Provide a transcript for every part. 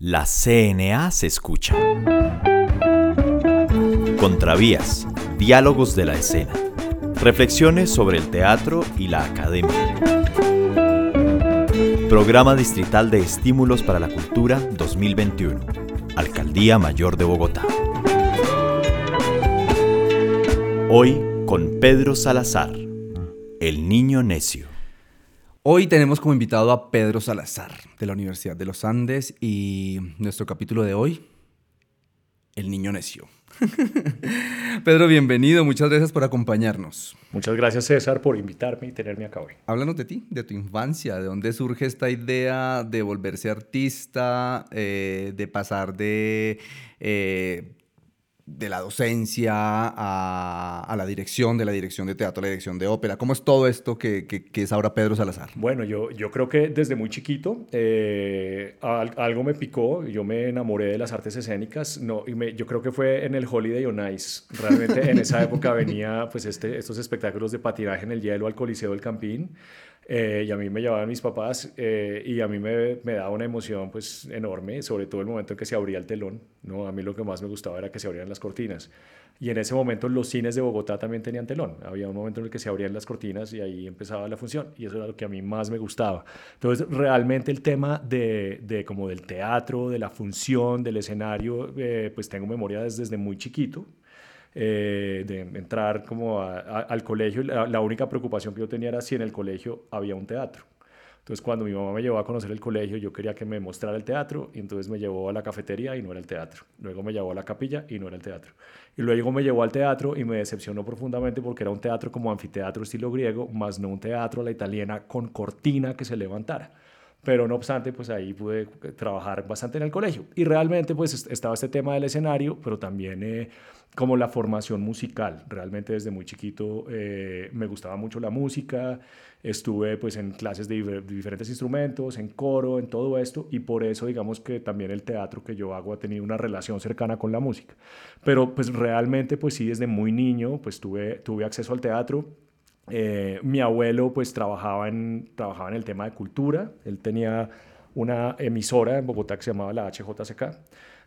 La CNA se escucha. Contravías, diálogos de la escena. Reflexiones sobre el teatro y la academia. Programa Distrital de Estímulos para la Cultura 2021. Alcaldía Mayor de Bogotá. Hoy con Pedro Salazar, el niño necio. Hoy tenemos como invitado a Pedro Salazar de la Universidad de los Andes y nuestro capítulo de hoy, El niño necio. Pedro, bienvenido, muchas gracias por acompañarnos. Muchas gracias César por invitarme y tenerme acá hoy. Háblanos de ti, de tu infancia, de dónde surge esta idea de volverse artista, eh, de pasar de eh, de la docencia a, la dirección, de la dirección de teatro a la dirección de ópera? ¿Cómo es todo esto que, es ahora Pedro Salazar? Bueno, yo, yo creo que desde muy chiquito eh, algo me picó, yo me enamoré de las artes escénicas, no, y yo creo que fue en el Holiday on Ice. Realmente en esa época venía pues este, estos espectáculos de patinaje en el hielo al Coliseo del Campín. Eh, y a mí me llevaban mis papás eh, y a mí me, me, daba una emoción pues enorme, sobre todo el momento en que se abría el telón, ¿no? A mí lo que más me gustaba era que se abrieran las cortinas. Y en ese momento los cines de Bogotá también tenían telón. Había un momento en el que se abrían las cortinas y ahí empezaba la función. Y eso era lo que a mí más me gustaba. Entonces, realmente el tema de, de como del teatro, de la función, del escenario, eh, pues tengo memoria desde, desde muy chiquito. Eh, de entrar como al colegio. La, única preocupación que yo tenía era si en el colegio había un teatro. Entonces cuando mi mamá me llevó a conocer el colegio, yo quería que me mostrara el teatro y entonces me llevó a la cafetería y no era el teatro. Luego me llevó a la capilla y no era el teatro. Y luego me llevó al teatro y me decepcionó profundamente porque era un teatro como anfiteatro estilo griego, más no un teatro a la italiana con cortina que se levantara pero no obstante, pues ahí pude trabajar bastante en el colegio. Y realmente pues estaba este tema del escenario, pero también eh, como la formación musical. Realmente desde muy chiquito eh, me gustaba mucho la música, estuve pues en clases de, diferentes instrumentos, en coro, en todo esto, y por eso digamos que también el teatro que yo hago ha tenido una relación cercana con la música. Pero pues realmente pues sí, desde muy niño pues tuve, tuve acceso al teatro. Eh, mi abuelo pues trabajaba en, trabajaba en el tema de cultura, él tenía una emisora en Bogotá que se llamaba la HJCK.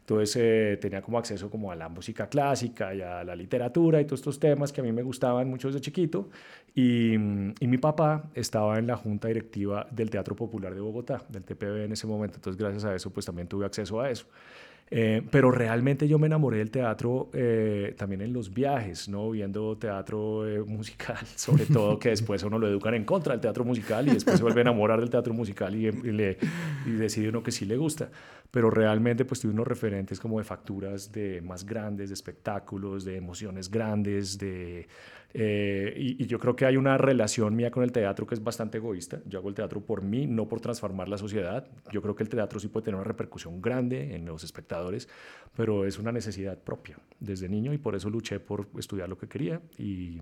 Entonces eh, tenía como acceso como a la música clásica y a la literatura y todos estos temas que a mí me gustaban mucho desde chiquito. Y, y, mi papá estaba en la junta directiva del Teatro Popular de Bogotá, del TPB en ese momento. Entonces gracias a eso pues también tuve acceso a eso. Eh, pero realmente yo me enamoré del teatro eh, también en los viajes, ¿no? Viendo teatro eh, musical, sobre todo que después uno lo educan en contra del teatro musical y después se vuelve a enamorar del teatro musical y, le, y decide uno que sí le gusta. Pero realmente pues tuve unos referentes como de facturas de más grandes, de espectáculos, de emociones grandes, de eh, y, yo creo que hay una relación mía con el teatro que es bastante egoísta. Yo hago el teatro por mí, no por transformar la sociedad. Yo creo que el teatro sí puede tener una repercusión grande en los espectadores, pero es una necesidad propia desde niño y por eso luché por estudiar lo que quería y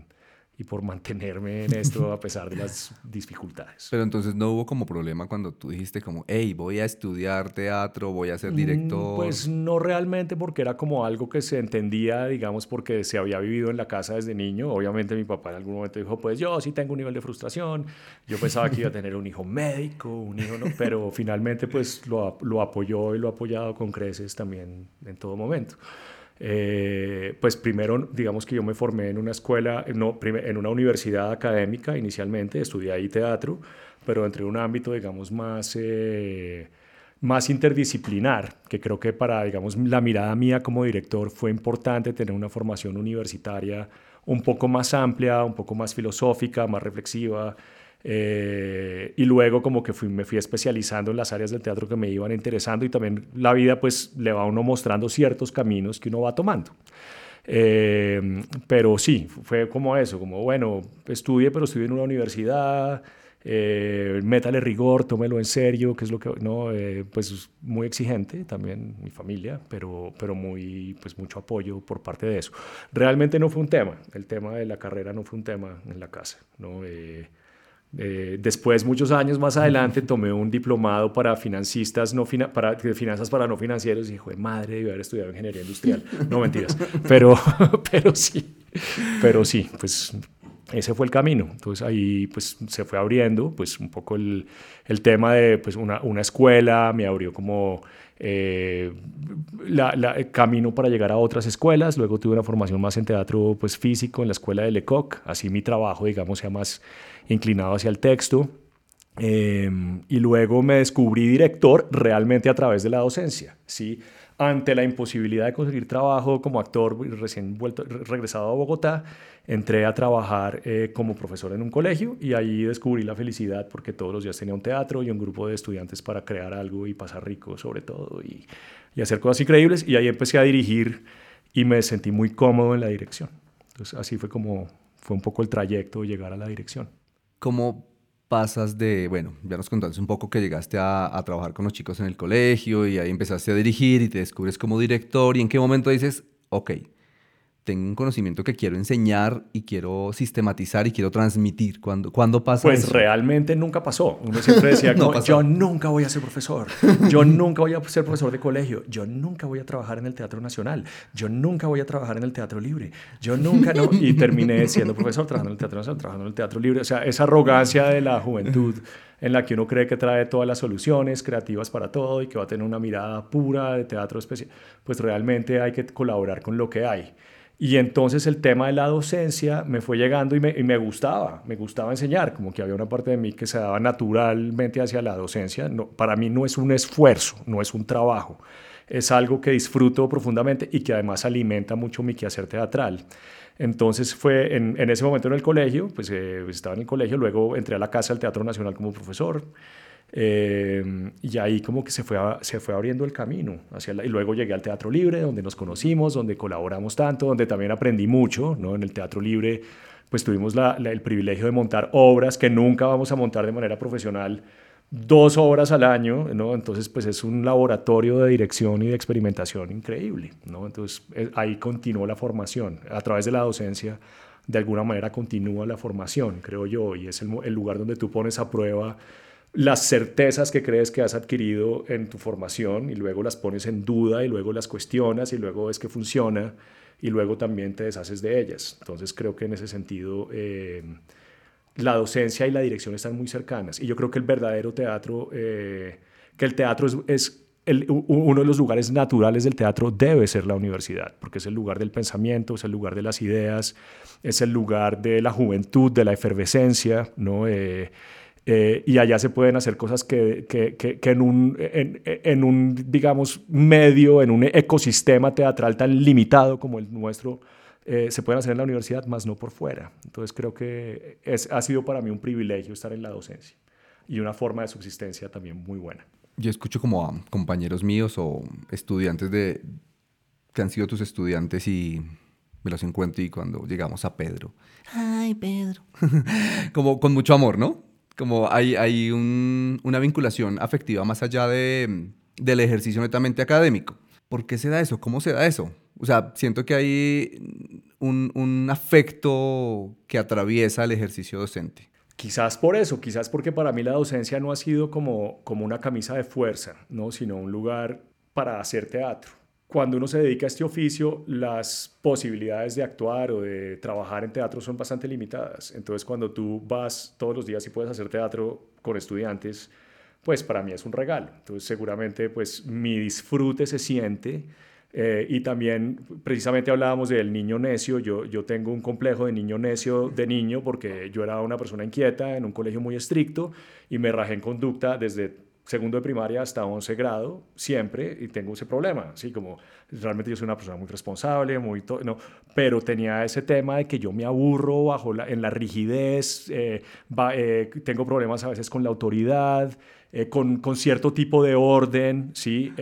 y por mantenerme en esto a pesar de las dificultades. Pero entonces no hubo como problema cuando tú dijiste como, hey, voy a estudiar teatro, voy a ser director. Pues no realmente porque era como algo que se entendía, digamos, porque se había vivido en la casa desde niño. Obviamente mi papá en algún momento dijo, pues yo sí tengo un nivel de frustración. Yo pensaba que iba a tener un hijo médico, un hijo, ¿no? Pero finalmente pues lo, lo apoyó y lo ha apoyado con creces también en todo momento. Eh, pues primero, digamos que yo me formé en una escuela, no, en una universidad académica inicialmente, estudié ahí teatro, pero entré en un ámbito, digamos, más, eh, más interdisciplinar, que creo que para, digamos, la mirada mía como director fue importante tener una formación universitaria un poco más amplia, un poco más filosófica, más reflexiva, eh, y luego como que fui, me fui especializando en las áreas del teatro que me iban interesando y también la vida pues le va a uno mostrando ciertos caminos que uno va tomando. Eh, pero sí, fue como eso, como bueno, estudie, pero estudié en una universidad, eh, métale rigor, tómelo en serio, que es lo que, no, eh, pues muy exigente también mi familia, pero, pero muy, pues mucho apoyo por parte de eso. Realmente no fue un tema, el tema de la carrera no fue un tema en la casa, ¿no? Eh, después, muchos años más adelante, tomé un diplomado para financistas, no para, finanzas para no financieros y dije, madre, debí haber estudiado ingeniería industrial. No, mentiras. Pero, pero sí, pero sí, pues ese fue el camino. Entonces ahí pues se fue abriendo pues un poco el, el tema de pues una, una, escuela, me abrió como eh, la, camino para llegar a otras escuelas. Luego tuve una formación más en teatro pues, físico en la escuela de Lecoq. Así mi trabajo, digamos, sea más inclinado hacia el texto. Em, y luego me descubrí director realmente a través de la docencia. ¿sí? Ante la imposibilidad de conseguir trabajo como actor recién vuelto, regresado a Bogotá, entré a trabajar eh, como profesor en un colegio y ahí descubrí la felicidad porque todos los días tenía un teatro y un grupo de estudiantes para crear algo y pasar rico sobre todo y, y hacer cosas increíbles. Y ahí empecé a dirigir y me sentí muy cómodo en la dirección. Entonces así fue como fue un poco el trayecto de llegar a la dirección. ¿Cómo pasas de, bueno, ya nos contaste un poco que llegaste a, a, trabajar con los chicos en el colegio y ahí empezaste a dirigir y te descubres como director y en qué momento dices, ok, tengo un conocimiento que quiero enseñar y quiero sistematizar y quiero transmitir. ¿Cuándo, ¿cuándo pasa pues eso? realmente nunca pasó. Uno siempre decía, no, yo nunca voy a ser profesor, yo nunca voy a ser profesor de colegio, yo nunca voy a trabajar en el Teatro Nacional, yo nunca voy a trabajar en el Teatro Libre, yo nunca, no. Y terminé siendo profesor, trabajando en el Teatro Nacional, trabajando en el Teatro Libre. O sea, esa arrogancia de la juventud en la que uno cree que trae todas las soluciones creativas para todo y que va a tener una mirada pura de teatro especial, pues realmente hay que colaborar con lo que hay. Y entonces el tema de la docencia me fue llegando y me, y me, gustaba, me gustaba enseñar, como que había una parte de mí que se daba naturalmente hacia la docencia. No, para mí no es un esfuerzo, no es un trabajo, es algo que disfruto profundamente y que además alimenta mucho mi quehacer teatral. Entonces fue en, ese momento en el colegio, pues eh, estaba en el colegio, luego entré a la Casa del Teatro Nacional como profesor. Eh, y ahí como que se fue, se fue abriendo el camino. Hacia y luego llegué al Teatro Libre, donde nos conocimos, donde colaboramos tanto, donde también aprendí mucho. ¿no? En el Teatro Libre pues tuvimos la, el privilegio de montar obras que nunca vamos a montar de manera profesional, dos obras al año, ¿no? Entonces, pues es un laboratorio de dirección y de experimentación increíble, ¿no? Entonces, eh, ahí continuó la formación. A través de la docencia, de alguna manera continúa la formación, creo yo, y es el, el lugar donde tú pones a prueba las certezas que crees que has adquirido en tu formación y luego las pones en duda y luego las cuestionas y luego ves que funciona y luego también te deshaces de ellas. Entonces creo que en ese sentido eh, la docencia y la dirección están muy cercanas y yo creo que el verdadero teatro, eh, que el teatro es, uno de los lugares naturales del teatro debe ser la universidad, porque es el lugar del pensamiento, es el lugar de las ideas, es el lugar de la juventud, de la efervescencia, ¿no? Eh, eh, y allá se pueden hacer cosas que, que, que, en, un, en, en, un, digamos, medio, en un ecosistema teatral tan limitado como el nuestro, eh, se pueden hacer en la universidad, más no por fuera. Entonces creo que es, ha sido para mí un privilegio estar en la docencia y una forma de subsistencia también muy buena. Yo escucho como a compañeros míos o estudiantes de, que han sido tus estudiantes y me los encuentro y cuando llegamos a Pedro, ay Pedro, como con mucho amor, ¿no? Como hay, hay una vinculación afectiva más allá de, del ejercicio netamente académico. ¿Por qué se da eso? ¿Cómo se da eso? O sea, siento que hay un, un afecto que atraviesa el ejercicio docente. Quizás por eso, quizás porque para mí la docencia no ha sido como, como una camisa de fuerza, ¿no? sino un lugar para hacer teatro cuando uno se dedica a este oficio, las posibilidades de actuar o de trabajar en teatro son bastante limitadas. Entonces, cuando tú vas todos los días y puedes hacer teatro con estudiantes, pues para mí es un regalo. Entonces, seguramente, pues mi disfrute se siente. Eh, y también, precisamente hablábamos del niño necio. Yo, yo tengo un complejo de niño necio de niño porque yo era una persona inquieta en un colegio muy estricto y me rajé en conducta desde segundo de primaria hasta 11 grado, siempre, y tengo ese problema, así como realmente yo soy una persona muy responsable, muy no, pero tenía ese tema de que yo me aburro bajo la, en la rigidez, eh, eh, tengo problemas a veces con la autoridad, eh, con, con, cierto tipo de orden, ¿sí?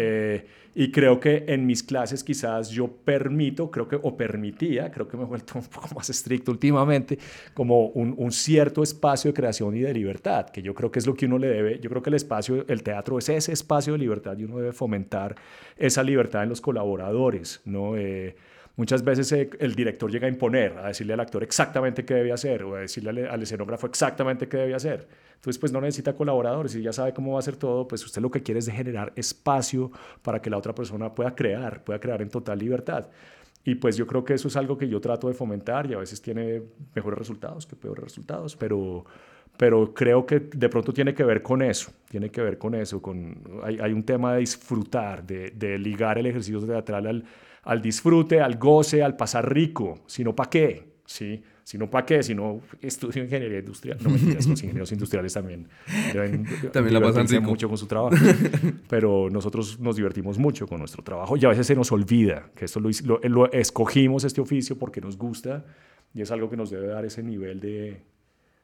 Y creo que en mis clases quizás yo permito, creo que, o permitía, creo que me he vuelto un poco más estricto últimamente, como un, cierto espacio de creación y de libertad, que yo creo que es lo que uno le debe, yo creo que el espacio, el teatro es ese espacio de libertad y uno debe fomentar esa libertad en los colaboradores, ¿no? Eh, muchas veces eh, el director llega a imponer, a decirle al actor exactamente qué debe hacer, o a decirle al, escenógrafo exactamente qué debe hacer entonces, pues no necesita colaboradores y ya sabe cómo va a hacer todo, pues usted lo que quiere es generar espacio para que la otra persona pueda crear, pueda crear en total libertad. Y pues yo creo que eso es algo que yo trato de fomentar y a veces tiene mejores resultados que peores resultados, pero, pero creo que de pronto tiene que ver con eso, tiene que ver con eso, con, hay, hay un tema de disfrutar, de, de, ligar el ejercicio teatral al, al disfrute, al goce, al pasar rico, sino para qué, ¿sí? Si no, ¿para qué? Si no, estudio ingeniería industrial. No, mentiras, los ingenieros industriales también deben también la pasan mucho con su trabajo. Pero nosotros nos divertimos mucho con nuestro trabajo y a veces se nos olvida que esto lo, lo, lo escogimos este oficio porque nos gusta y es algo que nos debe dar ese nivel de,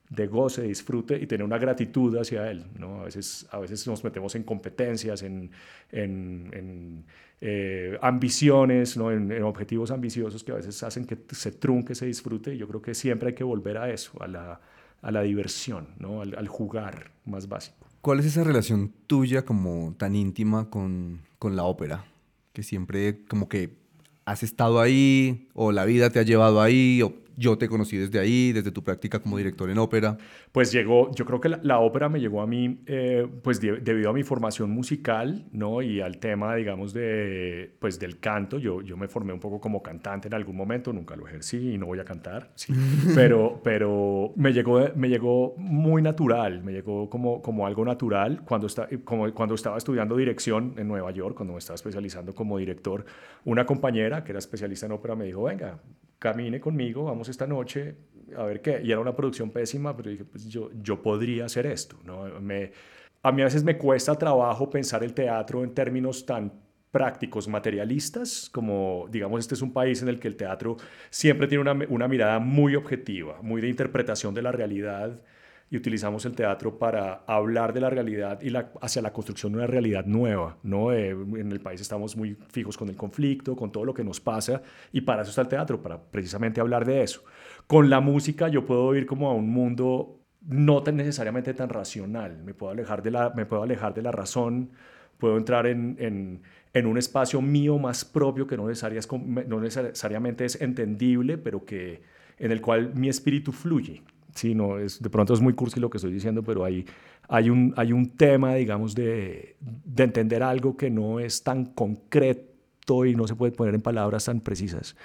de goce, de disfrute y tener una gratitud hacia él. ¿no? A, veces, a veces nos metemos en competencias, en, en, eh, ambiciones, ¿no? En, objetivos ambiciosos que a veces hacen que se trunque ese disfrute yo creo que siempre hay que volver a eso, a la, a la diversión, ¿no? al, jugar más básico. ¿Cuál es esa relación tuya como tan íntima con, con la ópera? Que siempre como que has estado ahí o la vida te ha llevado ahí yo te conocí desde ahí, desde tu práctica como director en ópera. Pues llegó, yo creo que la, ópera me llegó a mí, eh, pues debido a mi formación musical, ¿no? Y al tema, digamos, de, pues del canto. Yo, yo me formé un poco como cantante en algún momento, nunca lo ejercí y no voy a cantar, sí. pero, pero me, llegó, me llegó muy natural, me llegó como, como algo natural cuando, está, como cuando estaba estudiando dirección en Nueva York, cuando me estaba especializando como director. Una compañera que era especialista en ópera me dijo, venga, camine conmigo, vamos esta noche a ver qué. Y era una producción pésima, pero dije, pues yo, yo podría hacer esto. ¿no? Me, a mí a veces me cuesta trabajo pensar el teatro en términos tan prácticos, materialistas, como digamos este es un país en el que el teatro siempre tiene una, una mirada muy objetiva, muy de interpretación de la realidad y utilizamos el teatro para hablar de la realidad y la, hacia la construcción de una realidad nueva. ¿no? Eh, en el país estamos muy fijos con el conflicto, con todo lo que nos pasa y para eso está el teatro, para precisamente hablar de eso. Con la música yo puedo ir como a un mundo no tan necesariamente tan racional, me puedo alejar de la, me puedo alejar de la razón, puedo entrar en, en, en un espacio mío más propio que no, no necesariamente es entendible, pero que, en el cual mi espíritu fluye. Sí, no, es, de pronto es muy cursi lo que estoy diciendo, pero hay, hay, un, hay un tema, digamos, de, de entender algo que no es tan concreto y no se puede poner en palabras tan precisas.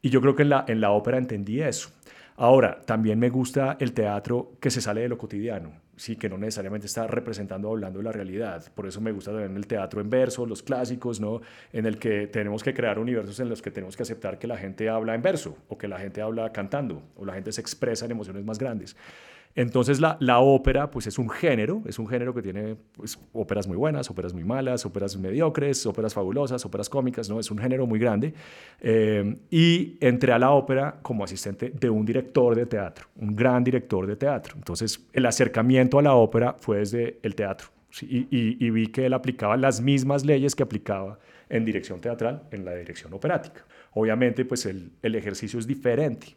Y yo creo que en la, en la ópera entendí eso. Ahora, también me gusta el teatro que se sale de lo cotidiano, sí, que no necesariamente está representando hablando de la realidad. Por eso me gusta también el teatro en verso, los clásicos, ¿no? En el que tenemos que crear universos en los que tenemos que aceptar que la gente habla en verso, o que la gente habla cantando, o la gente se expresa en emociones más grandes. Entonces la, ópera pues es un género, es un género que tiene pues, óperas muy buenas, óperas muy malas, óperas mediocres, óperas fabulosas, óperas cómicas, ¿no? Es un género muy grande. Eh, y entré a la ópera como asistente de un director de teatro, un gran director de teatro. Entonces el acercamiento a la ópera fue desde el teatro. y, vi que él aplicaba las mismas leyes que aplicaba en dirección teatral en la dirección operática. Obviamente pues el ejercicio es diferente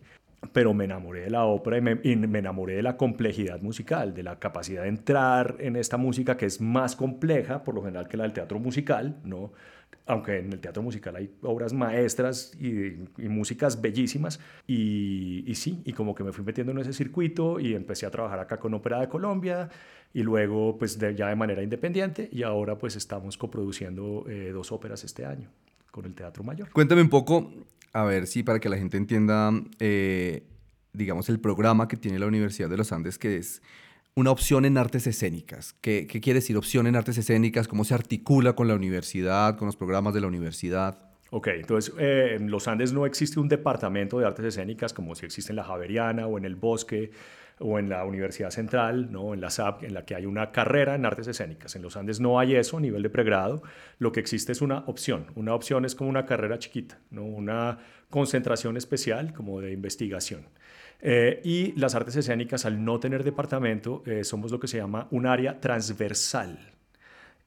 pero me enamoré de la ópera y me, enamoré de la complejidad musical, de la capacidad de entrar en esta música que es más compleja, por lo general, que la del teatro musical, ¿no? aunque en el teatro musical hay obras maestras y, músicas bellísimas, y, sí, y como que me fui metiendo en ese circuito y empecé a trabajar acá con Ópera de Colombia, y luego pues ya de manera independiente, y ahora pues estamos coproduciendo eh, dos óperas este año con el Teatro Mayor. Cuéntame un poco a ver si para que la gente entienda, eh, digamos, el programa que tiene la Universidad de los Andes, que es una opción en artes escénicas. ¿Qué, quiere decir opción en artes escénicas? ¿Cómo se articula con la universidad, con los programas de la universidad? Ok, entonces eh, en los Andes no existe un departamento de artes escénicas como si existe en la Javeriana o en el Bosque o en la Universidad Central, ¿no? en la SAP, en la que hay una carrera en artes escénicas. En los Andes no hay eso a nivel de pregrado, lo que existe es una opción. Una opción es como una carrera chiquita, ¿no? una concentración especial como de investigación. Eh, y las artes escénicas, al no tener departamento, eh, somos lo que se llama un área transversal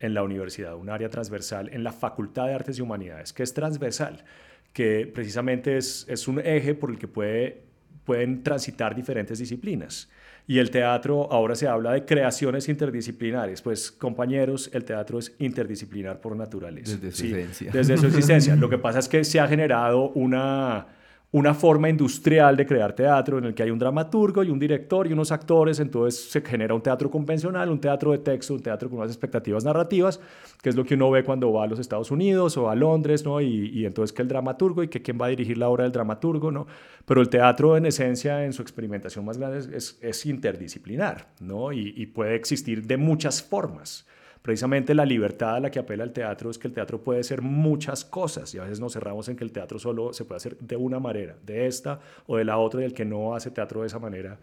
en la universidad, un área transversal en la Facultad de Artes y Humanidades, que es transversal, que precisamente es, es un eje por el que puede pueden transitar diferentes disciplinas. Y el teatro, ahora se habla de creaciones interdisciplinares. Pues compañeros, el teatro es interdisciplinar por naturaleza. Desde su existencia. Desde su existencia. Lo que pasa es que se ha generado una, una forma industrial de crear teatro en el que hay un dramaturgo y un director y unos actores, entonces se genera un teatro convencional, un teatro de texto, un teatro con unas expectativas narrativas, que es lo que uno ve cuando va a los Estados Unidos o a Londres, ¿no? Y, entonces que el dramaturgo y que quién va a dirigir la obra del dramaturgo, ¿no? Pero el teatro en esencia, en su experimentación más grande, es, es interdisciplinar, ¿no? Y, y puede existir de muchas formas precisamente la libertad a la que apela el teatro es que el teatro puede ser muchas cosas y a veces nos cerramos en que el teatro solo se puede hacer de una manera, de esta o de la otra y el que no hace teatro de esa manera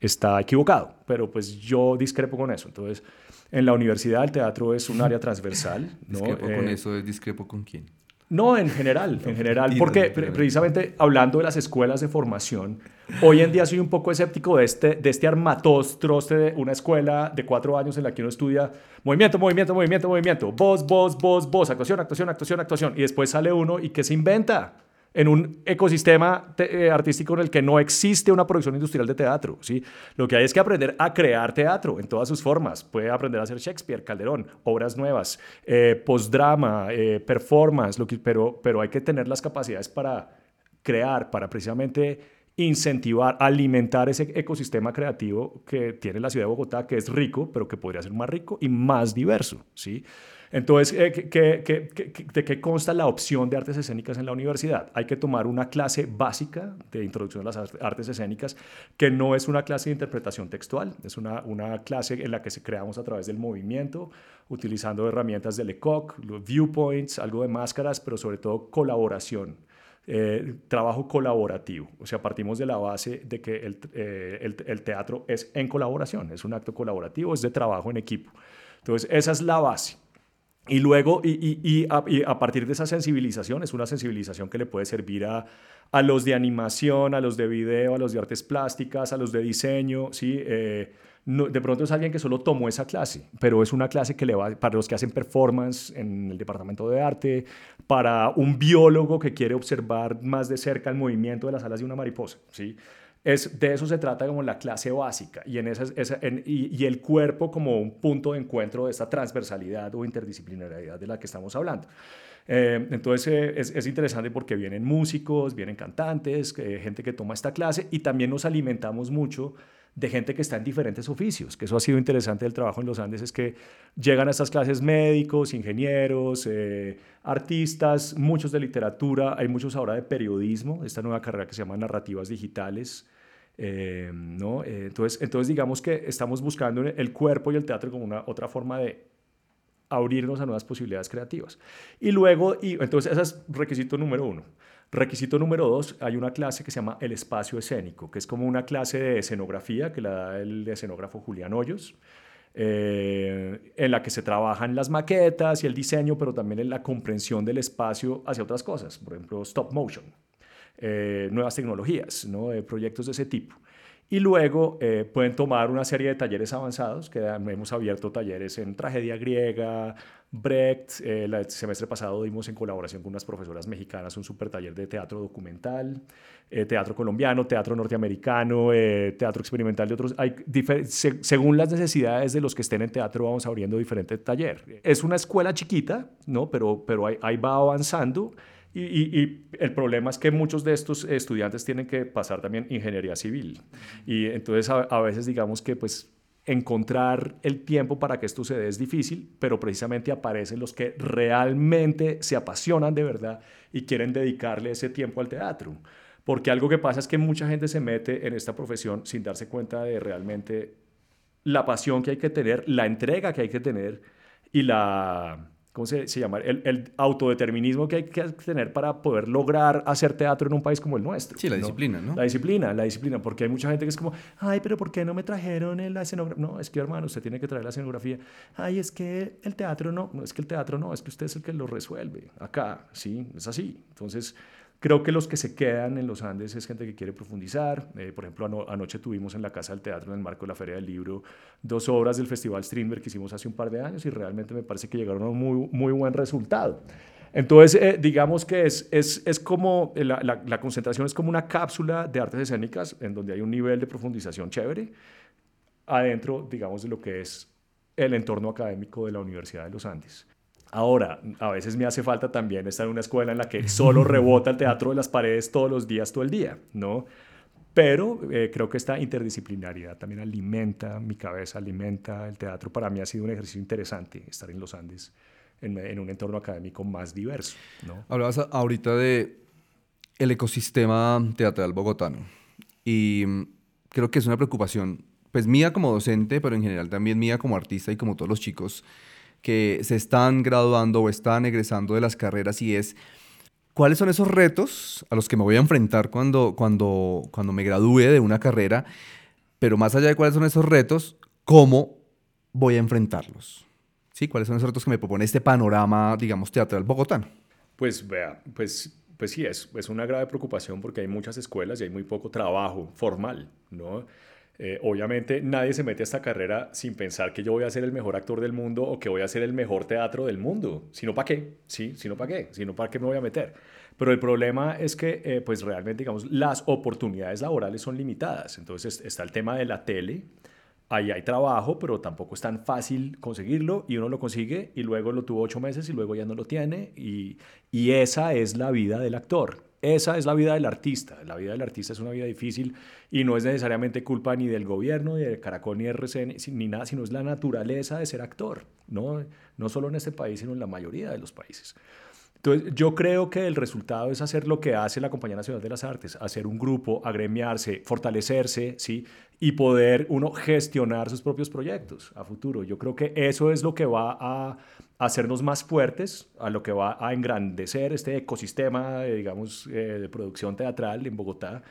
está equivocado, pero pues yo discrepo con eso. Entonces, en la universidad el teatro es un área transversal. ¿no? ¿Discrepo con eh, eso? ¿Discrepo con quién? No, en general, en general, porque precisamente hablando de las escuelas de formación, hoy en día soy un poco escéptico de este, de este armatostroste de una escuela de cuatro años en la que uno estudia movimiento, movimiento, movimiento, movimiento, voz, voz, voz, voz, actuación, actuación, actuación, actuación, y después sale uno y que se inventa en un ecosistema eh, artístico en el que no existe una producción industrial de teatro. ¿sí? Lo que hay es que aprender a crear teatro en todas sus formas. Puede aprender a hacer Shakespeare, Calderón, obras nuevas, eh, postdrama, eh, performance, pero, pero hay que tener las capacidades para crear, para precisamente incentivar, alimentar ese ecosistema creativo que tiene la ciudad de Bogotá, que es rico, pero que podría ser más rico y más diverso. ¿sí? Entonces, eh, de qué consta la opción de artes escénicas en la universidad? Hay que tomar una clase básica de introducción a las artes escénicas, que no es una clase de interpretación textual, es una, clase en la que se creamos a través del movimiento, utilizando herramientas de Lecoq, viewpoints, algo de máscaras, pero sobre todo colaboración. Eh, trabajo colaborativo. O sea, partimos de la base de que eh, el, el, teatro es en colaboración, es un acto colaborativo, es de trabajo en equipo. Entonces, esa es la base. Y luego, y, y, a, partir de esa sensibilización, es una sensibilización que le puede servir a, a, los de animación, a los de video, a los de artes plásticas, a los de diseño, ¿sí? Eh, de pronto es alguien que solo tomó esa clase, pero es una clase que le va para los que hacen performance en el departamento de arte, para un biólogo que quiere observar más de cerca el movimiento de las alas de una mariposa, ¿sí? Es, de eso se trata como la clase básica y, en esa, y, el cuerpo como un punto de encuentro de esta transversalidad o interdisciplinariedad de la que estamos hablando. Eh, entonces eh, es, es, interesante porque vienen músicos, vienen cantantes, eh, gente que toma esta clase y también nos alimentamos mucho de gente que está en diferentes oficios, que eso ha sido interesante del trabajo en los Andes, es que llegan a estas clases médicos, ingenieros, artistas, muchos de literatura, hay muchos ahora de periodismo, esta nueva carrera que se llama narrativas digitales, eh, ¿no? Eh, entonces, entonces, digamos que estamos buscando el cuerpo y el teatro como una otra forma de abrirnos a nuevas posibilidades creativas. Y luego, y, entonces ese es requisito número uno. Requisito número dos, hay una clase que se llama el espacio escénico, que es como una clase de escenografía que la da el escenógrafo Julián Hoyos, eh, en la que se trabajan las maquetas y el diseño, pero también en la comprensión del espacio hacia otras cosas, por ejemplo, stop motion. Eh, nuevas tecnologías, ¿no? proyectos de ese tipo. Y luego eh, pueden tomar una serie de talleres avanzados, que hemos abierto talleres en tragedia griega, Brecht, eh, el semestre pasado dimos en colaboración con unas profesoras mexicanas un super taller de teatro documental, teatro colombiano, teatro norteamericano, teatro experimental de otros. Hay según las necesidades de los que estén en teatro vamos abriendo diferentes talleres. Es una escuela chiquita, ¿no? pero, pero ahí va avanzando y, el problema es que muchos de estos estudiantes tienen que pasar también ingeniería civil. Y entonces a, veces digamos que pues encontrar el tiempo para que esto se dé es difícil, pero precisamente aparecen los que realmente se apasionan de verdad y quieren dedicarle ese tiempo al teatro. Porque algo que pasa es que mucha gente se mete en esta profesión sin darse cuenta de realmente la pasión que hay que tener, la entrega que hay que tener y la ¿cómo se, se llama? El, el, autodeterminismo que hay que tener para poder lograr hacer teatro en un país como el nuestro. Sí, la disciplina, ¿no? La disciplina, la disciplina, porque hay mucha gente que es como, ay, pero ¿por qué no me trajeron la escenografía? No, es que hermano, usted tiene que traer la escenografía. Ay, es que el teatro no, no es que el teatro no, es que usted es el que lo resuelve. Acá, sí, es así. Entonces, Creo que los que se quedan en los Andes es gente que quiere profundizar. Eh, por ejemplo, anoche tuvimos en la Casa del Teatro, en el marco de la Feria del Libro, dos obras del Festival Strindberg que hicimos hace un par de años y realmente me parece que llegaron a un muy, muy buen resultado. Entonces, eh, digamos que es, es, es como, la, la, la, concentración es como una cápsula de artes escénicas en donde hay un nivel de profundización chévere adentro, digamos, de lo que es el entorno académico de la Universidad de los Andes. Ahora, a veces me hace falta también estar en una escuela en la que solo rebota el teatro de las paredes todos los días, todo el día, ¿no? Pero eh, creo que esta interdisciplinariedad también alimenta mi cabeza, alimenta el teatro. Para mí ha sido un ejercicio interesante estar en los Andes, en, en un entorno académico más diverso. ¿no? Hablabas ahorita de el ecosistema teatral bogotano y mm, creo que es una preocupación, pues mía como docente, pero en general también mía como artista y como todos los chicos que se están graduando o están egresando de las carreras y es ¿Cuáles son esos retos a los que me voy a enfrentar cuando, cuando, cuando me gradúe de una carrera? Pero más allá de cuáles son esos retos, ¿cómo voy a enfrentarlos? ¿Sí? ¿Cuáles son esos retos que me propone este panorama, digamos, teatral bogotano? Pues vea, pues, pues sí, es, es una grave preocupación porque hay muchas escuelas y hay muy poco trabajo formal, ¿no? Eh, obviamente nadie se mete a esta carrera sin pensar que yo voy a ser el mejor actor del mundo o que voy a ser el mejor teatro del mundo. Sino para qué, sí, sino para qué, sino para qué me voy a meter. Pero el problema es que, eh, pues realmente, digamos, las oportunidades laborales son limitadas. Entonces está el tema de la tele. Ahí hay trabajo, pero tampoco es tan fácil conseguirlo y uno lo consigue y luego lo tuvo ocho meses y luego ya no lo tiene. Y, y esa es la vida del actor. Esa es la vida del artista. La vida del artista es una vida difícil y no es necesariamente culpa ni del gobierno, ni de Caracol, ni de RCN, ni nada, sino es la naturaleza de ser actor. No, no solo en este país, sino en la mayoría de los países. Entonces, yo creo que el resultado es hacer lo que hace la Compañía Nacional de las Artes, hacer un grupo, agremiarse, fortalecerse, ¿sí? Y poder uno gestionar sus propios proyectos a futuro. Yo creo que eso es lo que va a hacernos más fuertes, a lo que va a engrandecer este ecosistema, digamos, eh, de producción teatral en Bogotá.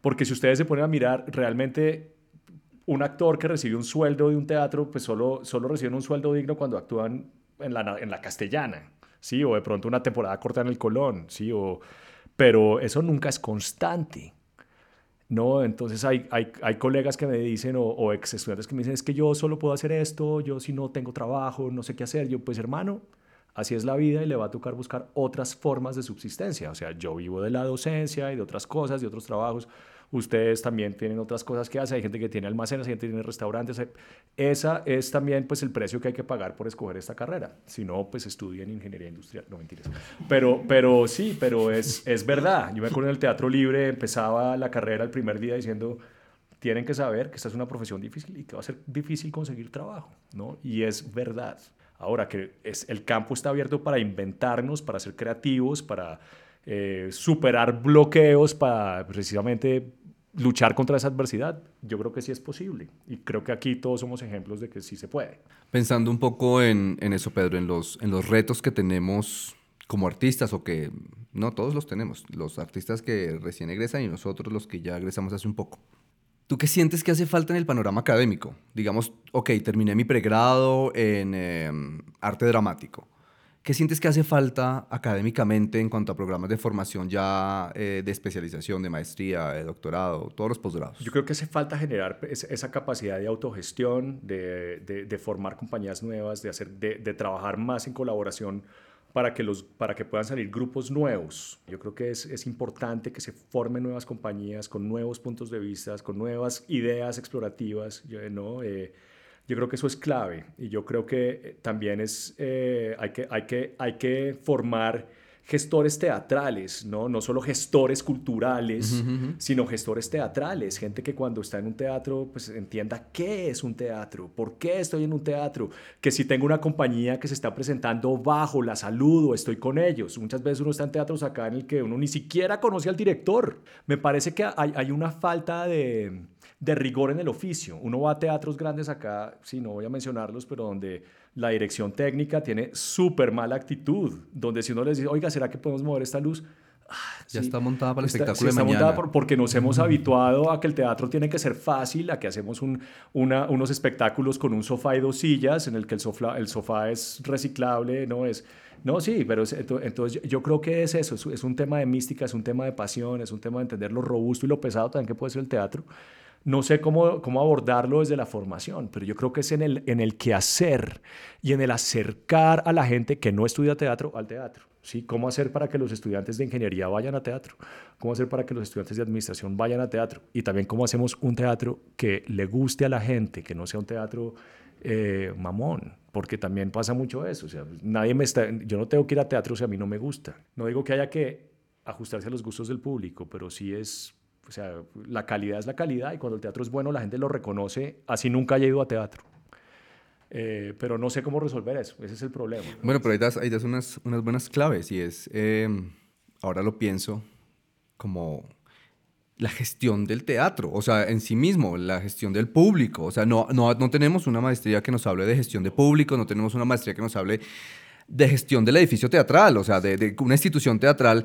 Porque si ustedes se ponen a mirar, realmente un actor que recibe un sueldo de un teatro, pues solo, solo reciben un sueldo digno cuando actúan en la, en la castellana ¿sí? O de pronto una temporada corta en el Colón, ¿sí? O, pero eso nunca es constante. ¿No? Entonces hay, hay, hay, colegas que me dicen, o, o, ex estudiantes que me dicen, es que yo solo puedo hacer esto, yo si no tengo trabajo, no sé qué hacer. Yo, pues hermano, así es la vida y le va a tocar buscar otras formas de subsistencia. O sea, yo vivo de la docencia y de otras cosas, de otros trabajos ustedes también tienen otras cosas que hacen, hay gente que tiene almacenes, hay gente que tiene restaurantes. Esa es también pues el precio que hay que pagar por escoger esta carrera. Si no, pues estudien ingeniería industrial, no mentiras. Pero, pero sí, pero es, es verdad. Yo me acuerdo en el Teatro Libre, empezaba la carrera el primer día diciendo, tienen que saber que esta es una profesión difícil y que va a ser difícil conseguir trabajo, ¿no? Y es verdad. Ahora que es, el campo está abierto para inventarnos, para ser creativos, para eh, superar bloqueos, para precisamente luchar contra esa adversidad, yo creo que sí es posible. Y creo que aquí todos somos ejemplos de que sí se puede. Pensando un poco en, eso, Pedro, en los, en los retos que tenemos como artistas o que no todos los tenemos, los artistas que recién egresan y nosotros los que ya egresamos hace un poco. ¿Tú qué sientes que hace falta en el panorama académico? Digamos, ok, terminé mi pregrado en em, arte dramático ¿Qué sientes que hace falta académicamente en cuanto a programas de formación ya eh, de especialización, de maestría, de doctorado, todos los posgrados? Yo creo que hace falta generar esa capacidad de autogestión, de, formar compañías nuevas, de, trabajar más en colaboración para que, los, para que puedan salir grupos nuevos. Yo creo que es, es importante que se formen nuevas compañías con nuevos puntos de vista, con nuevas ideas explorativas, ¿no? Eh, yo creo que eso es clave y yo creo que también es, eh, hay, que, hay, que, hay que formar gestores teatrales, ¿no? No solo gestores culturales, sino gestores teatrales, gente que cuando está en un teatro, pues entienda qué es un teatro, por qué estoy en un teatro, que si tengo una compañía que se está presentando bajo, la saludo, estoy con ellos. Muchas veces uno está en teatros acá en el que uno ni siquiera conoce al director. Me parece que hay, hay una falta de de rigor en el oficio. Uno va a teatros grandes acá, sí, no voy a mencionarlos, pero donde la dirección técnica tiene súper mala actitud, donde si uno les dice, oiga, ¿será que podemos mover esta luz? Ah, ya está montada para el espectáculo está montada porque nos hemos habituado a que el teatro tiene que ser fácil, a que hacemos un, una, unos espectáculos con un sofá y dos sillas, en el que el sofá, el sofá es reciclable, no es... No, sí, pero entonces yo creo que es eso, es un tema de mística, es un tema de pasión, es un tema de entender lo robusto y lo pesado también que puede ser el teatro no sé cómo, cómo abordarlo desde la formación, pero yo creo que es en el, en el quehacer y en el acercar a la gente que no estudia teatro al teatro. ¿sí? ¿Cómo hacer para que los estudiantes de ingeniería vayan a teatro? ¿Cómo hacer para que los estudiantes de administración vayan a teatro? Y también cómo hacemos un teatro que le guste a la gente, que no sea un teatro eh, mamón, porque también pasa mucho eso. O sea, nadie me está, yo no tengo que ir a teatro si a mí no me gusta. No digo que haya que ajustarse a los gustos del público, pero sí es, o sea, la calidad es la calidad y cuando el teatro es bueno la gente lo reconoce, así nunca haya ido a teatro. Eh, pero no sé cómo resolver eso, ese es el problema. Bueno, pero ahí das, das unas, unas buenas claves y es, em, ahora lo pienso como la gestión del teatro, o sea, en sí mismo, la gestión del público. O sea, no, no, no tenemos una maestría que nos hable de gestión de público, no tenemos una maestría que nos hable de gestión del edificio teatral, o sea, de una institución teatral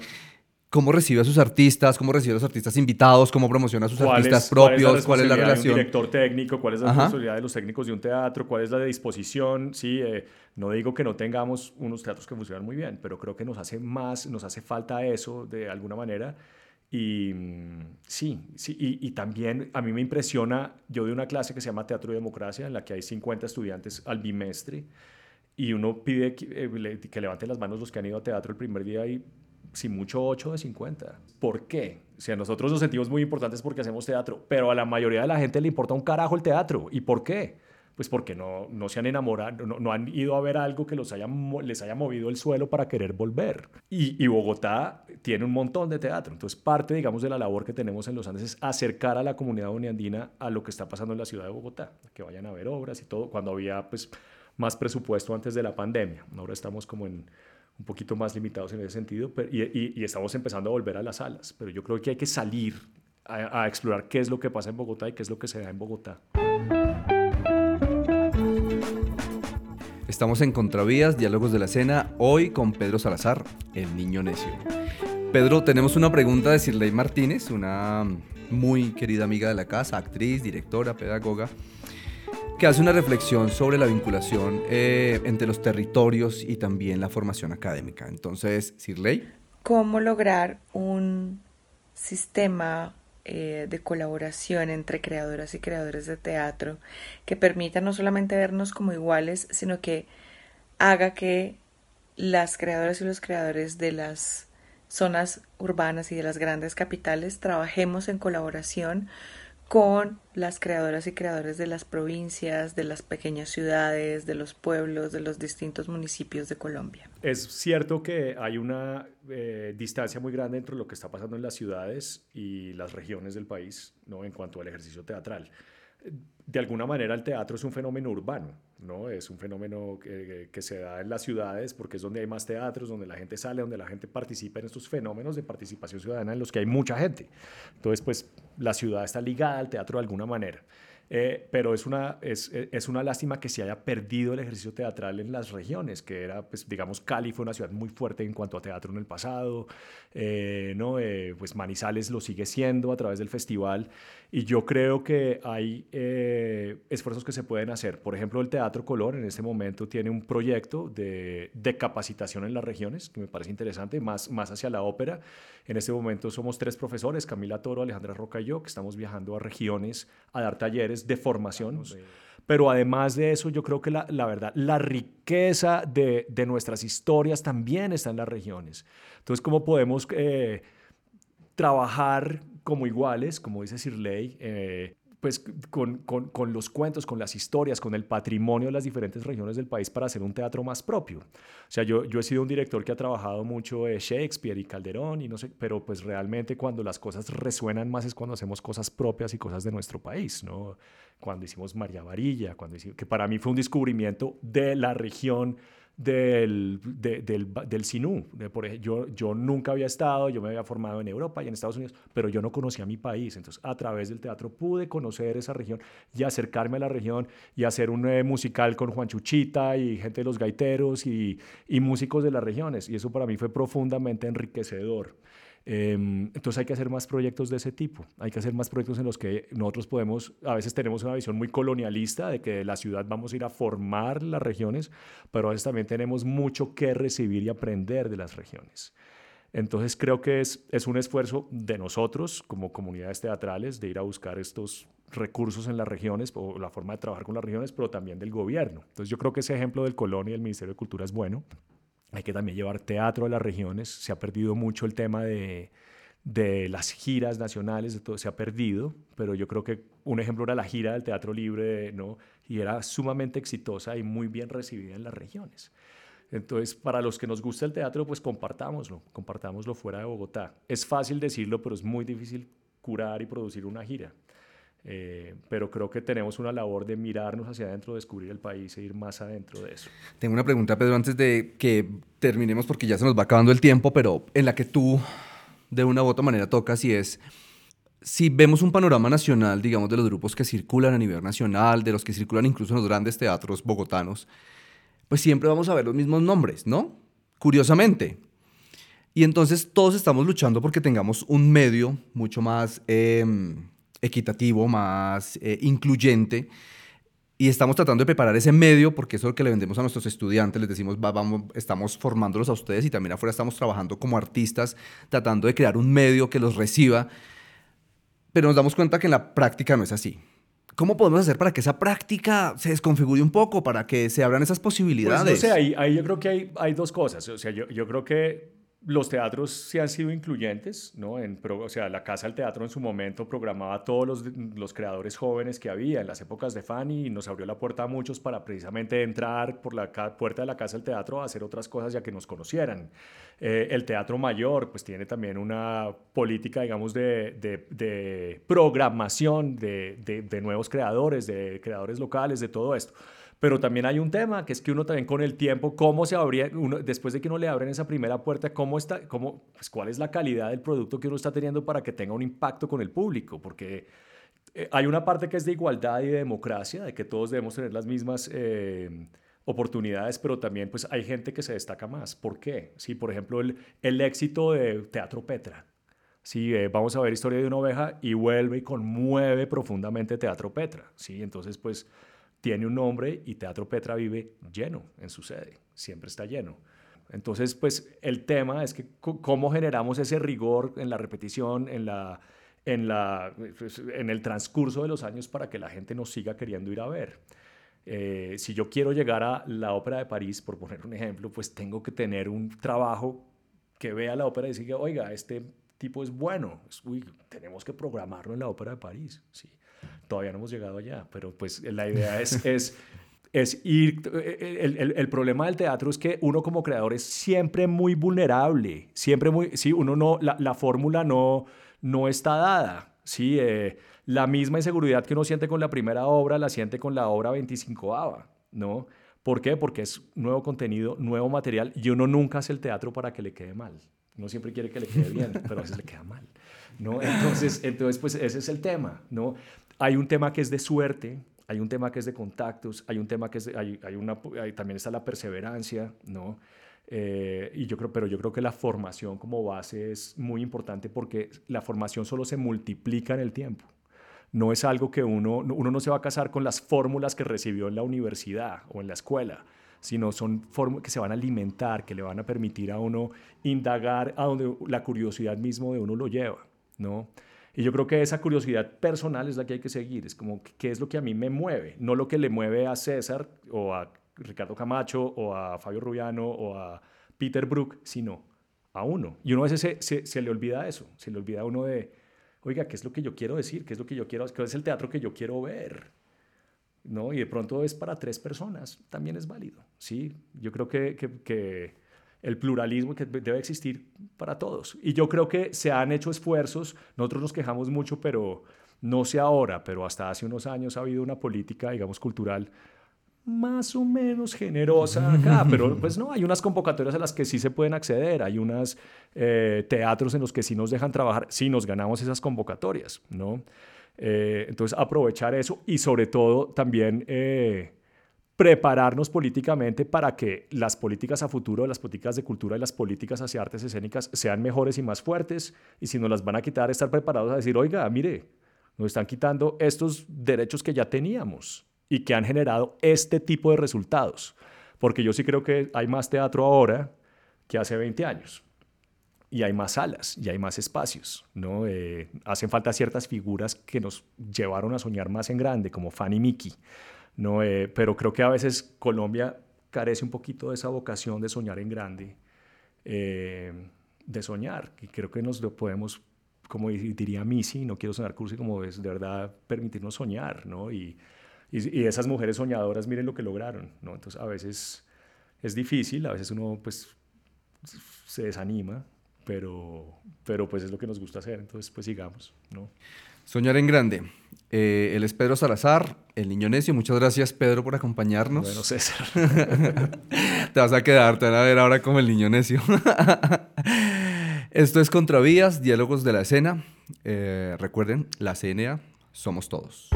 cómo recibe a sus artistas, cómo recibe a los artistas invitados, cómo promociona a sus artistas propios, cuál es la, relación. De un director técnico, cuál es la responsabilidad de los técnicos de un teatro, cuál es la disposición. Sí, eh, no digo que no tengamos unos teatros que funcionan muy bien, pero creo que nos hace más, nos hace falta eso de alguna manera. Y mm, sí, sí y, también a mí me impresiona, yo de una clase que se llama Teatro y Democracia, en la que hay 50 estudiantes al bimestre, y uno pide que, eh, que levanten las manos los que han ido a teatro el primer día y si mucho 8 de 50. ¿Por qué? O sea, nosotros nos sentimos muy importantes porque hacemos teatro, pero a la mayoría de la gente le importa un carajo el teatro. ¿Y por qué? Pues porque no, no se han enamorado, no, han ido a ver algo que los haya, les haya movido el suelo para querer volver. Y, y, Bogotá tiene un montón de teatro. Entonces, parte, digamos, de la labor que tenemos en los Andes es acercar a la comunidad uniandina a lo que está pasando en la ciudad de Bogotá. Que vayan a ver obras y todo, cuando había, pues, más presupuesto antes de la pandemia. Ahora estamos como en un poquito más limitados en ese sentido y, estamos empezando a volver a las salas, pero yo creo que hay que salir a, explorar qué es lo que pasa en Bogotá y qué es lo que se da en Bogotá. Estamos en Contravías, Diálogos de la Cena, hoy con Pedro Salazar, el niño necio. Pedro, tenemos una pregunta de Sirley Martínez, una muy querida amiga de la casa, actriz, directora, pedagoga, que hace una reflexión sobre la vinculación eh, entre los territorios y también la formación académica. Entonces, Sirley. ¿Cómo lograr un sistema eh, de colaboración entre creadoras y creadores de teatro que permita no solamente vernos como iguales, sino que haga que las creadoras y los creadores de las zonas urbanas y de las grandes capitales trabajemos en colaboración con las creadoras y creadores de las provincias, de las pequeñas ciudades, de los pueblos, de los distintos municipios de Colombia. Es cierto que hay una eh, distancia muy grande entre lo que está pasando en las ciudades y las regiones del país ¿no? en cuanto al ejercicio teatral de alguna manera el teatro es un fenómeno urbano, ¿no? Es un fenómeno que, se da en las ciudades porque es donde hay más teatros, donde la gente sale, donde la gente participa en estos fenómenos de participación ciudadana en los que hay mucha gente. Entonces, pues la ciudad está ligada al teatro de alguna manera. Eh, pero es una, es, es, una lástima que se haya perdido el ejercicio teatral en las regiones, que era, pues, digamos, Cali fue una ciudad muy fuerte en cuanto a teatro en el pasado, eh, ¿no? Eh, pues Manizales lo sigue siendo a través del festival, y yo creo que hay esfuerzos que se pueden hacer. Por ejemplo, el Teatro Colón en este momento tiene un proyecto de, de capacitación en las regiones, que me parece interesante, más, más hacia la ópera. En este momento somos tres profesores, Camila Toro, Alejandra Roca y yo, que estamos viajando a regiones a dar talleres de formación. Pero además de eso, yo creo que la, la verdad, la riqueza de, de, nuestras historias también está en las regiones. Entonces, ¿cómo podemos eh, trabajar como iguales, como dice Sirley, eh, pues con, con, con, los cuentos, con las historias, con el patrimonio de las diferentes regiones del país para hacer un teatro más propio. O sea, yo, yo he sido un director que ha trabajado mucho Shakespeare y Calderón y no sé, pero pues realmente cuando las cosas resuenan más es cuando hacemos cosas propias y cosas de nuestro país, ¿no? Cuando hicimos María Varilla, cuando hicimos, que para mí fue un descubrimiento de la región del, del, del Sinú. por ejemplo, yo, yo nunca había estado, yo me había formado en Europa y en Estados Unidos, pero yo no conocía mi país. Entonces, a través del teatro pude conocer esa región y acercarme a la región y hacer un eh, musical con Juan Chuchita y gente de los gaiteros y, y músicos de las regiones. Y eso para mí fue profundamente enriquecedor. Em, entonces hay que hacer más proyectos de ese tipo, hay que hacer más proyectos en los que nosotros podemos, a veces tenemos una visión muy colonialista de que de la ciudad vamos a ir a formar las regiones, pero a veces también tenemos mucho que recibir y aprender de las regiones. Entonces creo que es, es un esfuerzo de nosotros como comunidades teatrales de ir a buscar estos recursos en las regiones o la forma de trabajar con las regiones, pero también del gobierno. Entonces yo creo que ese ejemplo del Colón y del Ministerio de Cultura es bueno. Hay que también llevar teatro a las regiones. Se ha perdido mucho el tema de, de las giras nacionales, todo, se ha perdido, pero yo creo que un ejemplo era la gira del Teatro Libre, ¿no? y era sumamente exitosa y muy bien recibida en las regiones. Entonces, para los que nos gusta el teatro, pues compartámoslo, compartámoslo fuera de Bogotá. Es fácil decirlo, pero es muy difícil curar y producir una gira. Eh, pero creo que tenemos una labor de mirarnos hacia adentro, descubrir el país e ir más adentro de eso. Tengo una pregunta, Pedro, antes de que terminemos, porque ya se nos va acabando el tiempo, pero en la que tú de una u otra manera tocas y es, si vemos un panorama nacional, digamos, de los grupos que circulan a nivel nacional, de los que circulan incluso en los grandes teatros bogotanos, pues siempre vamos a ver los mismos nombres, ¿no? Curiosamente. Y entonces todos estamos luchando porque tengamos un medio mucho más... Em, equitativo, más eh, incluyente. Y estamos tratando de preparar ese medio porque eso es lo que le vendemos a nuestros estudiantes. Les decimos, vamos, estamos formándolos a ustedes y también afuera estamos trabajando como artistas, tratando de crear un medio que los reciba. Pero nos damos cuenta que en la práctica no es así. ¿Cómo podemos hacer para que esa práctica se desconfigure un poco, para que se abran esas posibilidades? Pues no sé, ahí, ahí, yo creo que hay, hay dos cosas. O sea, yo, yo creo que los teatros sí han sido incluyentes, ¿no? En, o sea, la Casa del Teatro en su momento programaba a todos los, los, creadores jóvenes que había en las épocas de Fanny y nos abrió la puerta a muchos para precisamente entrar por la puerta de la Casa del Teatro a hacer otras cosas ya que nos conocieran. Eh, el Teatro Mayor, pues tiene también una política, digamos, de, de, de programación de, de nuevos creadores, de creadores locales, de todo esto. Pero también hay un tema, que es que uno también con el tiempo, cómo se abría, uno, después de que uno le abren esa primera puerta, cómo está, cómo, pues, cuál es la calidad del producto que uno está teniendo para que tenga un impacto con el público, porque eh, hay una parte que es de igualdad y de democracia, de que todos debemos tener las mismas eh, oportunidades, pero también pues hay gente que se destaca más. ¿Por qué? Sí, por ejemplo, el, el éxito de Teatro Petra. Sí, eh, vamos a ver Historia de una oveja y vuelve y conmueve profundamente Teatro Petra. Sí, entonces pues tiene un nombre y Teatro Petra vive lleno en su sede, siempre está lleno. Entonces, pues el tema es que cómo generamos ese rigor en la repetición, en, la, en, la, pues, en el transcurso de los años para que la gente nos siga queriendo ir a ver. Eh, si yo quiero llegar a la Ópera de París, por poner un ejemplo, pues tengo que tener un trabajo que vea la ópera y diga, oiga, este tipo es bueno, tenemos que programarlo en la Ópera de París. ¿sí? Todavía no hemos llegado allá, pero pues la idea es, es, es ir... El, el, el, problema del teatro es que uno como creador es siempre muy vulnerable, siempre muy... Sí, uno no... La, la fórmula no, no está dada, ¿sí? Eh, la misma inseguridad que uno siente con la primera obra, la siente con la obra 25ava, ¿no? ¿Por qué? Porque es nuevo contenido, nuevo material y uno nunca hace el teatro para que le quede mal. Uno siempre quiere que le quede bien, pero a veces le queda mal, ¿no? Entonces, entonces pues ese es el tema, ¿no? Hay un tema que es de suerte, hay un tema que es de contactos, hay un tema que es hay, hay, una, también está la perseverancia, ¿no? Eh, y yo creo, pero yo creo que la formación como base es muy importante porque la formación solo se multiplica en el tiempo. No es algo que uno, uno no se va a casar con las fórmulas que recibió en la universidad o en la escuela, sino son fórmulas que se van a alimentar, que le van a permitir a uno indagar a donde la curiosidad mismo de uno lo lleva, ¿no? Y yo creo que esa curiosidad personal es la que hay que seguir, es como qué es lo que a mí me mueve, no lo que le mueve a César o a Ricardo Camacho o a Fabio Rubiano o a Peter Brook, sino a uno. Y uno a veces se, se, le olvida eso, se le olvida a uno de, oiga, ¿qué es lo que yo quiero decir? ¿Qué es lo que yo quiero? ¿Qué es el teatro que yo quiero ver? ¿No? Y de pronto es para tres personas, también es válido, ¿sí? Yo creo que, que, que el pluralismo que debe existir para todos. Y yo creo que se han hecho esfuerzos, nosotros nos quejamos mucho, pero no sé ahora, pero hasta hace unos años ha habido una política, digamos, cultural más o menos generosa acá, pero pues no, hay unas convocatorias a las que sí se pueden acceder, hay unos eh, teatros en los que sí nos dejan trabajar, sí nos ganamos esas convocatorias, ¿no? Eh, entonces aprovechar eso y sobre todo también... Eh, prepararnos políticamente para que las políticas a futuro, las políticas de cultura y las políticas hacia artes escénicas sean mejores y más fuertes. Y si nos las van a quitar, estar preparados a decir, oiga, mire, nos están quitando estos derechos que ya teníamos y que han generado este tipo de resultados. Porque yo sí creo que hay más teatro ahora que hace 20 años. Y hay más salas, y hay más espacios, ¿no? Eh, hacen falta ciertas figuras que nos llevaron a soñar más en grande, como Fanny Mickey no, eh, pero creo que a veces Colombia carece un poquito de esa vocación de soñar en grande, eh, de soñar, y creo que nos lo podemos, como diría Missy, no quiero sonar cursi, como es de verdad permitirnos soñar, ¿no? Y, y, y, esas mujeres soñadoras, miren lo que lograron, ¿no? Entonces a veces es difícil, a veces uno pues se desanima, pero, pero pues es lo que nos gusta hacer, entonces pues sigamos, ¿no? Soñar en grande. Eh, él es Pedro Salazar, el niño necio. Muchas gracias, Pedro, por acompañarnos. Bueno, César. te vas a quedar, te van a ver ahora como el niño necio. Esto es Contravías, Diálogos de la Escena. Eh, recuerden, la CNA somos todos.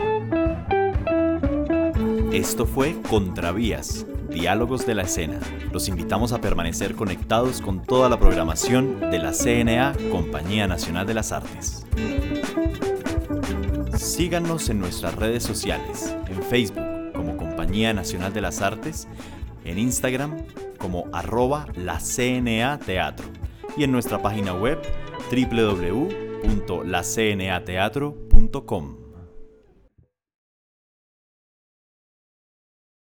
Esto fue Contravías, Diálogos de la Escena. Los invitamos a permanecer conectados con toda la programación de la CNA, Compañía Nacional de las Artes. Síganos en nuestras redes sociales, en Facebook como Compañía Nacional de las Artes, en Instagram como arroba la CNA Teatro y en nuestra página web www.lacnateatro.com.